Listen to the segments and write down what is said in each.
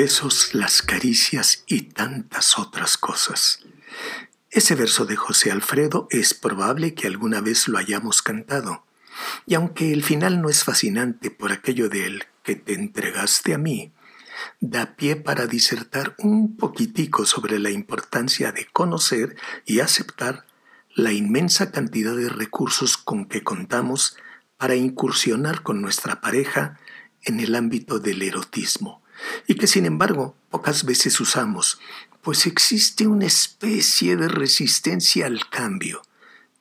besos, las caricias y tantas otras cosas. Ese verso de José Alfredo es probable que alguna vez lo hayamos cantado, y aunque el final no es fascinante por aquello de él que te entregaste a mí, da pie para disertar un poquitico sobre la importancia de conocer y aceptar la inmensa cantidad de recursos con que contamos para incursionar con nuestra pareja en el ámbito del erotismo, y que sin embargo pocas veces usamos, pues existe una especie de resistencia al cambio.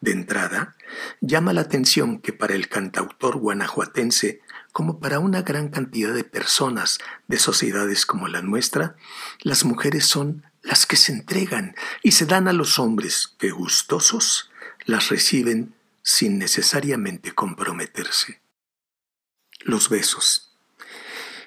De entrada, llama la atención que para el cantautor guanajuatense, como para una gran cantidad de personas de sociedades como la nuestra, las mujeres son las que se entregan y se dan a los hombres que gustosos las reciben sin necesariamente comprometerse. Los besos.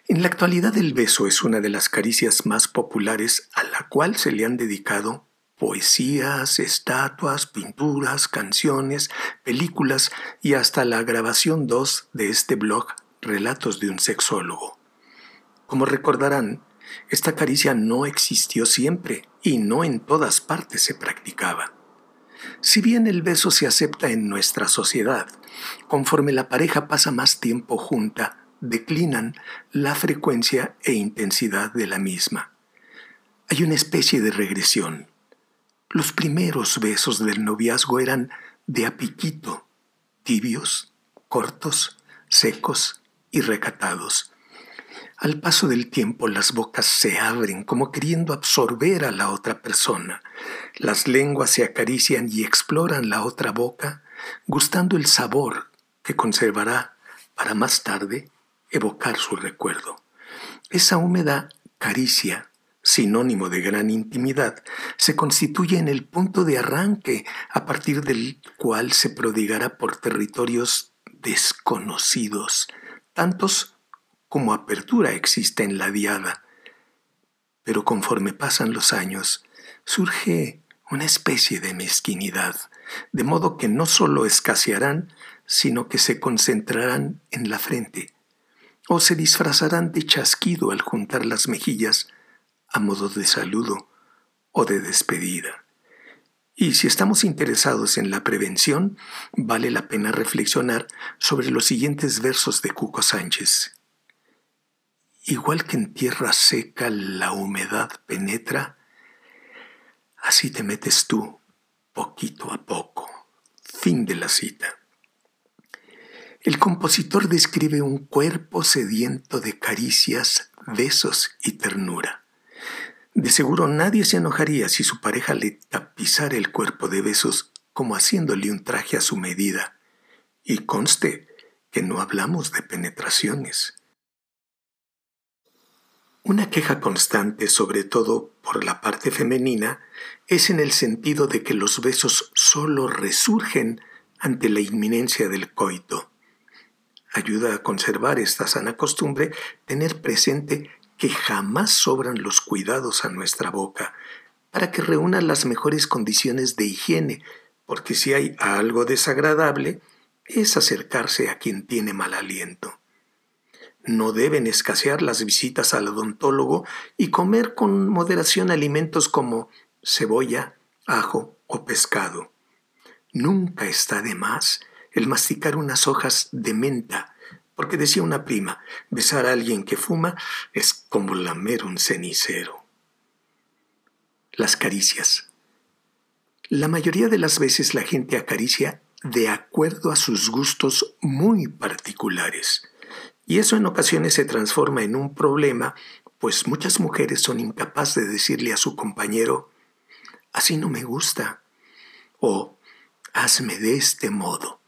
En la actualidad el beso es una de las caricias más populares a la cual se le han dedicado poesías, estatuas, pinturas, canciones, películas y hasta la grabación 2 de este blog Relatos de un sexólogo. Como recordarán, esta caricia no existió siempre y no en todas partes se practicaba. Si bien el beso se acepta en nuestra sociedad, conforme la pareja pasa más tiempo junta, declinan la frecuencia e intensidad de la misma. Hay una especie de regresión. Los primeros besos del noviazgo eran de apiquito, tibios, cortos, secos y recatados. Al paso del tiempo las bocas se abren como queriendo absorber a la otra persona. Las lenguas se acarician y exploran la otra boca, gustando el sabor que conservará para más tarde evocar su recuerdo. Esa húmeda caricia, sinónimo de gran intimidad, se constituye en el punto de arranque a partir del cual se prodigará por territorios desconocidos, tantos como apertura existe en la diada. Pero conforme pasan los años, surge una especie de mezquinidad, de modo que no solo escasearán, sino que se concentrarán en la frente, o se disfrazarán de chasquido al juntar las mejillas a modo de saludo o de despedida. Y si estamos interesados en la prevención, vale la pena reflexionar sobre los siguientes versos de Cuco Sánchez. Igual que en tierra seca la humedad penetra, así te metes tú poquito a poco. Fin de la cita. El compositor describe un cuerpo sediento de caricias, besos y ternura. De seguro nadie se enojaría si su pareja le tapizara el cuerpo de besos como haciéndole un traje a su medida. Y conste que no hablamos de penetraciones. Una queja constante, sobre todo por la parte femenina, es en el sentido de que los besos solo resurgen ante la inminencia del coito. Ayuda a conservar esta sana costumbre tener presente que jamás sobran los cuidados a nuestra boca, para que reúna las mejores condiciones de higiene, porque si hay algo desagradable, es acercarse a quien tiene mal aliento. No deben escasear las visitas al odontólogo y comer con moderación alimentos como cebolla, ajo o pescado. Nunca está de más el masticar unas hojas de menta, porque decía una prima, besar a alguien que fuma es como lamer un cenicero. Las caricias. La mayoría de las veces la gente acaricia de acuerdo a sus gustos muy particulares. Y eso en ocasiones se transforma en un problema, pues muchas mujeres son incapaces de decirle a su compañero, así no me gusta, o hazme de este modo.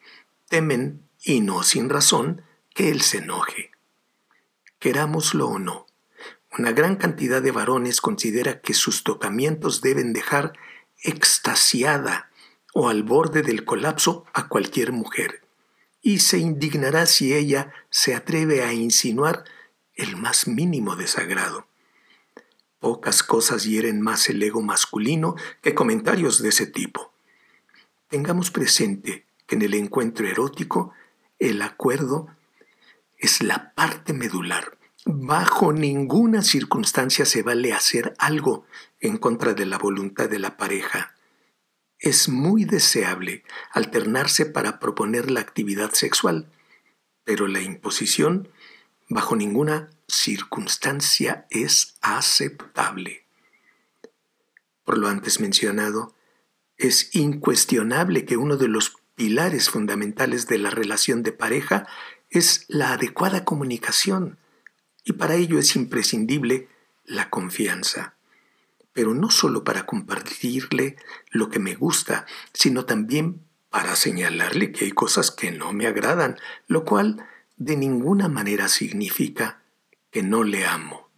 Temen, y no sin razón, que él se enoje. Querámoslo o no, una gran cantidad de varones considera que sus tocamientos deben dejar extasiada o al borde del colapso a cualquier mujer y se indignará si ella se atreve a insinuar el más mínimo desagrado. Pocas cosas hieren más el ego masculino que comentarios de ese tipo. Tengamos presente que en el encuentro erótico el acuerdo es la parte medular, Bajo ninguna circunstancia se vale hacer algo en contra de la voluntad de la pareja. Es muy deseable alternarse para proponer la actividad sexual, pero la imposición bajo ninguna circunstancia es aceptable. Por lo antes mencionado, es incuestionable que uno de los pilares fundamentales de la relación de pareja es la adecuada comunicación y para ello es imprescindible la confianza. Pero no solo para compartirle lo que me gusta, sino también para señalarle que hay cosas que no me agradan, lo cual de ninguna manera significa que no le amo.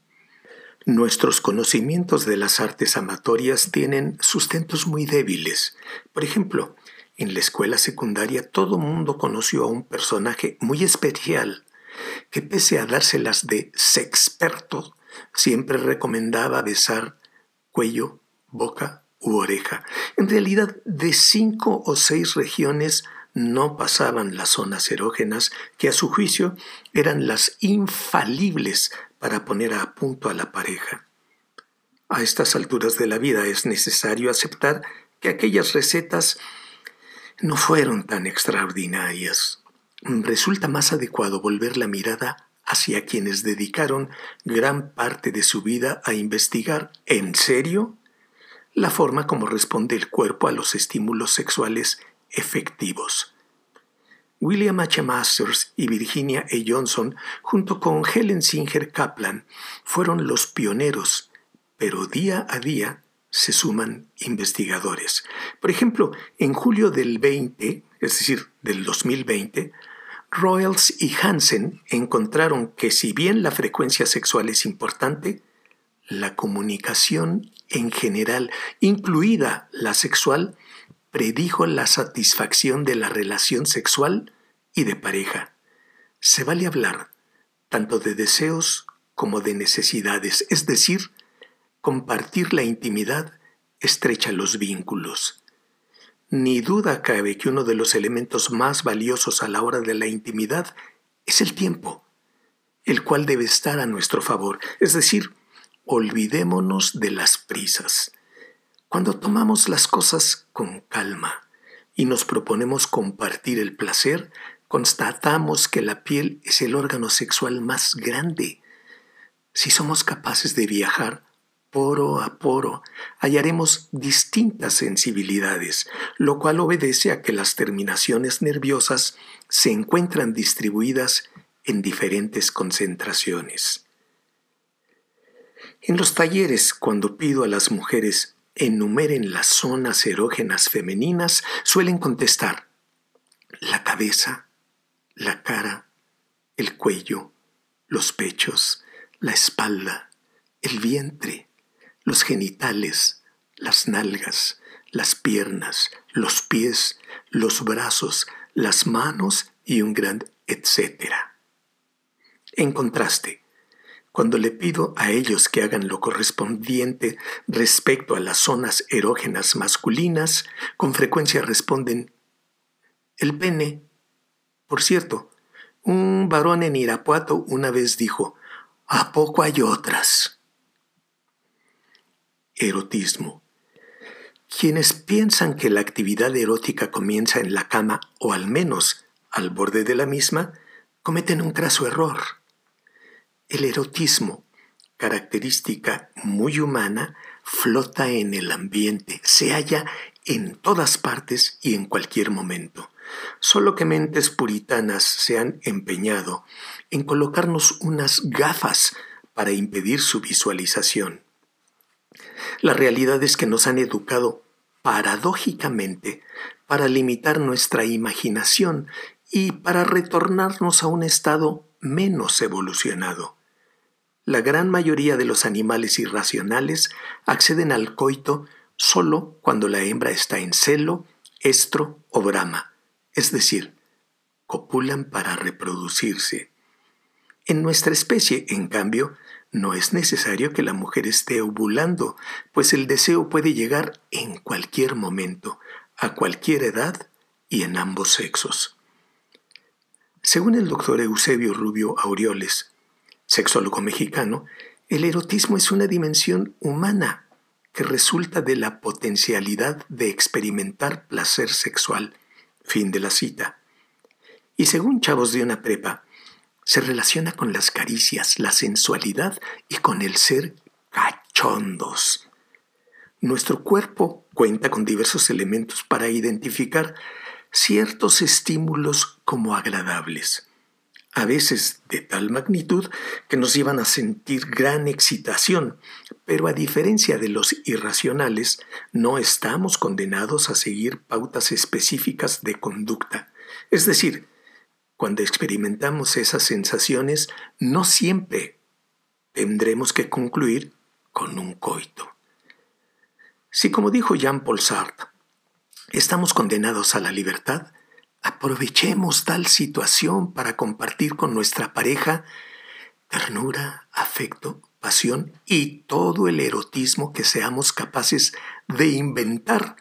Nuestros conocimientos de las artes amatorias tienen sustentos muy débiles. Por ejemplo, en la escuela secundaria todo mundo conoció a un personaje muy especial que pese a dárselas de sexperto, siempre recomendaba besar cuello, boca u oreja. En realidad, de cinco o seis regiones no pasaban las zonas erógenas que a su juicio eran las infalibles para poner a punto a la pareja. A estas alturas de la vida es necesario aceptar que aquellas recetas no fueron tan extraordinarias. Resulta más adecuado volver la mirada hacia quienes dedicaron gran parte de su vida a investigar en serio la forma como responde el cuerpo a los estímulos sexuales efectivos. William H. Masters y Virginia A. Johnson, junto con Helen Singer Kaplan, fueron los pioneros, pero día a día se suman investigadores. Por ejemplo, en julio del 20, es decir, del 2020, Royals y Hansen encontraron que si bien la frecuencia sexual es importante, la comunicación en general, incluida la sexual, predijo la satisfacción de la relación sexual y de pareja. Se vale hablar tanto de deseos como de necesidades, es decir, compartir la intimidad estrecha los vínculos. Ni duda cabe que uno de los elementos más valiosos a la hora de la intimidad es el tiempo, el cual debe estar a nuestro favor, es decir, olvidémonos de las prisas. Cuando tomamos las cosas con calma y nos proponemos compartir el placer, constatamos que la piel es el órgano sexual más grande. Si somos capaces de viajar poro a poro, hallaremos distintas sensibilidades, lo cual obedece a que las terminaciones nerviosas se encuentran distribuidas en diferentes concentraciones. En los talleres, cuando pido a las mujeres enumeren las zonas erógenas femeninas, suelen contestar la cabeza, la cara, el cuello, los pechos, la espalda, el vientre, los genitales, las nalgas, las piernas, los pies, los brazos, las manos y un gran etcétera. En contraste, cuando le pido a ellos que hagan lo correspondiente respecto a las zonas erógenas masculinas, con frecuencia responden el pene. Por cierto, un varón en Irapuato una vez dijo, ¿a poco hay otras? Erotismo. Quienes piensan que la actividad erótica comienza en la cama o al menos al borde de la misma, cometen un craso error. El erotismo, característica muy humana, flota en el ambiente, se halla en todas partes y en cualquier momento. Solo que mentes puritanas se han empeñado en colocarnos unas gafas para impedir su visualización. La realidad es que nos han educado paradójicamente para limitar nuestra imaginación y para retornarnos a un estado menos evolucionado. La gran mayoría de los animales irracionales acceden al coito solo cuando la hembra está en celo, estro o brama, es decir, copulan para reproducirse. En nuestra especie, en cambio, no es necesario que la mujer esté ovulando, pues el deseo puede llegar en cualquier momento, a cualquier edad y en ambos sexos. Según el doctor Eusebio Rubio Aureoles, sexólogo mexicano, el erotismo es una dimensión humana que resulta de la potencialidad de experimentar placer sexual. Fin de la cita. Y según chavos de una prepa, se relaciona con las caricias, la sensualidad y con el ser cachondos. Nuestro cuerpo cuenta con diversos elementos para identificar ciertos estímulos como agradables a veces de tal magnitud que nos llevan a sentir gran excitación, pero a diferencia de los irracionales, no estamos condenados a seguir pautas específicas de conducta. Es decir, cuando experimentamos esas sensaciones, no siempre tendremos que concluir con un coito. Si, como dijo Jean-Paul Sartre, estamos condenados a la libertad, Aprovechemos tal situación para compartir con nuestra pareja ternura, afecto, pasión y todo el erotismo que seamos capaces de inventar,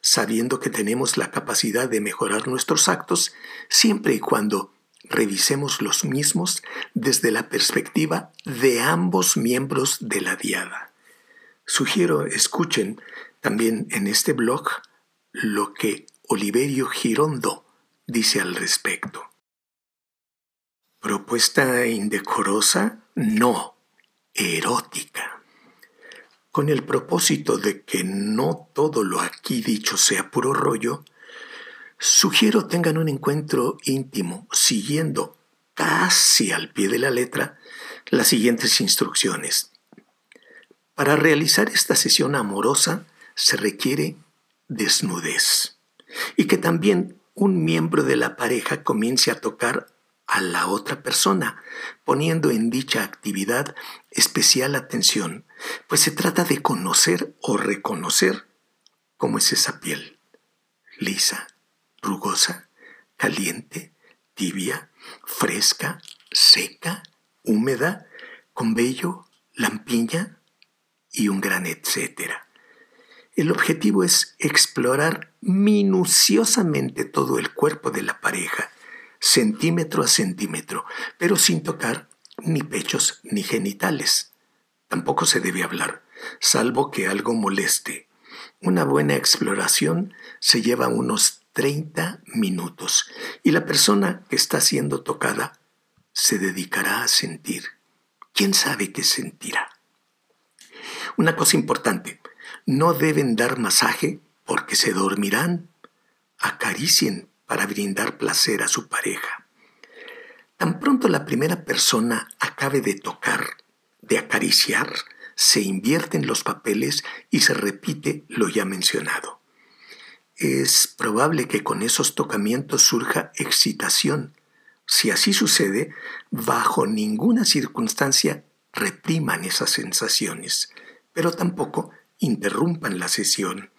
sabiendo que tenemos la capacidad de mejorar nuestros actos siempre y cuando revisemos los mismos desde la perspectiva de ambos miembros de la diada. Sugiero escuchen también en este blog lo que Oliverio Girondo dice al respecto. Propuesta indecorosa, no, erótica. Con el propósito de que no todo lo aquí dicho sea puro rollo, sugiero tengan un encuentro íntimo siguiendo casi al pie de la letra las siguientes instrucciones. Para realizar esta sesión amorosa se requiere desnudez y que también un miembro de la pareja comience a tocar a la otra persona, poniendo en dicha actividad especial atención, pues se trata de conocer o reconocer cómo es esa piel, lisa, rugosa, caliente, tibia, fresca, seca, húmeda, con vello, lampiña y un gran etcétera. El objetivo es explorar minuciosamente todo el cuerpo de la pareja, centímetro a centímetro, pero sin tocar ni pechos ni genitales. Tampoco se debe hablar, salvo que algo moleste. Una buena exploración se lleva unos 30 minutos y la persona que está siendo tocada se dedicará a sentir. ¿Quién sabe qué sentirá? Una cosa importante, no deben dar masaje porque se dormirán. Acaricien para brindar placer a su pareja. Tan pronto la primera persona acabe de tocar, de acariciar, se invierten los papeles y se repite lo ya mencionado. Es probable que con esos tocamientos surja excitación. Si así sucede, bajo ninguna circunstancia repriman esas sensaciones, pero tampoco interrumpan la sesión.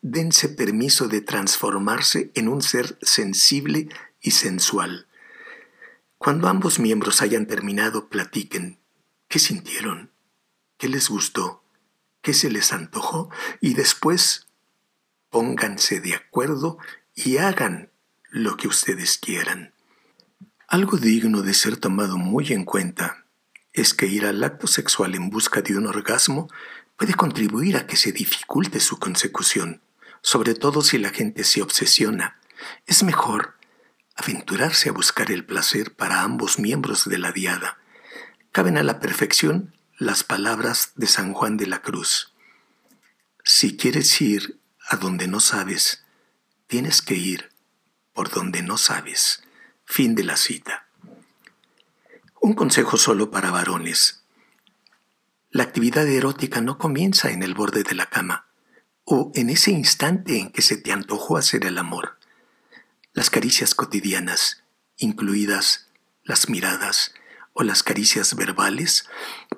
Dense permiso de transformarse en un ser sensible y sensual. Cuando ambos miembros hayan terminado, platiquen. Qué sintieron, qué les gustó, qué se les antojó y después pónganse de acuerdo y hagan lo que ustedes quieran. Algo digno de ser tomado muy en cuenta es que ir al acto sexual en busca de un orgasmo puede contribuir a que se dificulte su consecución, sobre todo si la gente se obsesiona. Es mejor aventurarse a buscar el placer para ambos miembros de la diada. Caben a la perfección las palabras de San Juan de la Cruz. Si quieres ir a donde no sabes, tienes que ir por donde no sabes. Fin de la cita. Un consejo solo para varones. La actividad erótica no comienza en el borde de la cama o en ese instante en que se te antojó hacer el amor. Las caricias cotidianas, incluidas las miradas o las caricias verbales,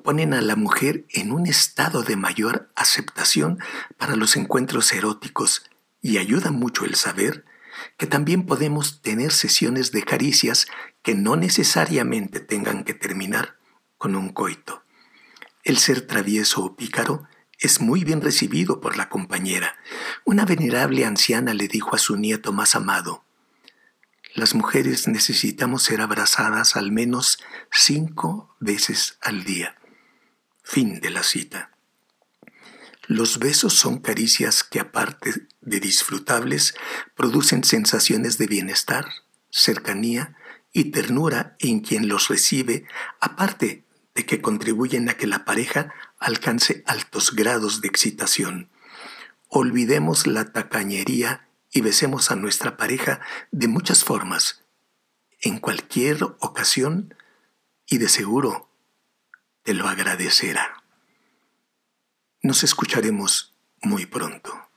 ponen a la mujer en un estado de mayor aceptación para los encuentros eróticos y ayuda mucho el saber que también podemos tener sesiones de caricias que no necesariamente tengan que terminar con un coito. El ser travieso o pícaro es muy bien recibido por la compañera. Una venerable anciana le dijo a su nieto más amado, Las mujeres necesitamos ser abrazadas al menos cinco veces al día. Fin de la cita. Los besos son caricias que aparte de disfrutables, producen sensaciones de bienestar, cercanía y ternura en quien los recibe, aparte de que contribuyen a que la pareja alcance altos grados de excitación. Olvidemos la tacañería y besemos a nuestra pareja de muchas formas, en cualquier ocasión, y de seguro te lo agradecerá. Nos escucharemos muy pronto.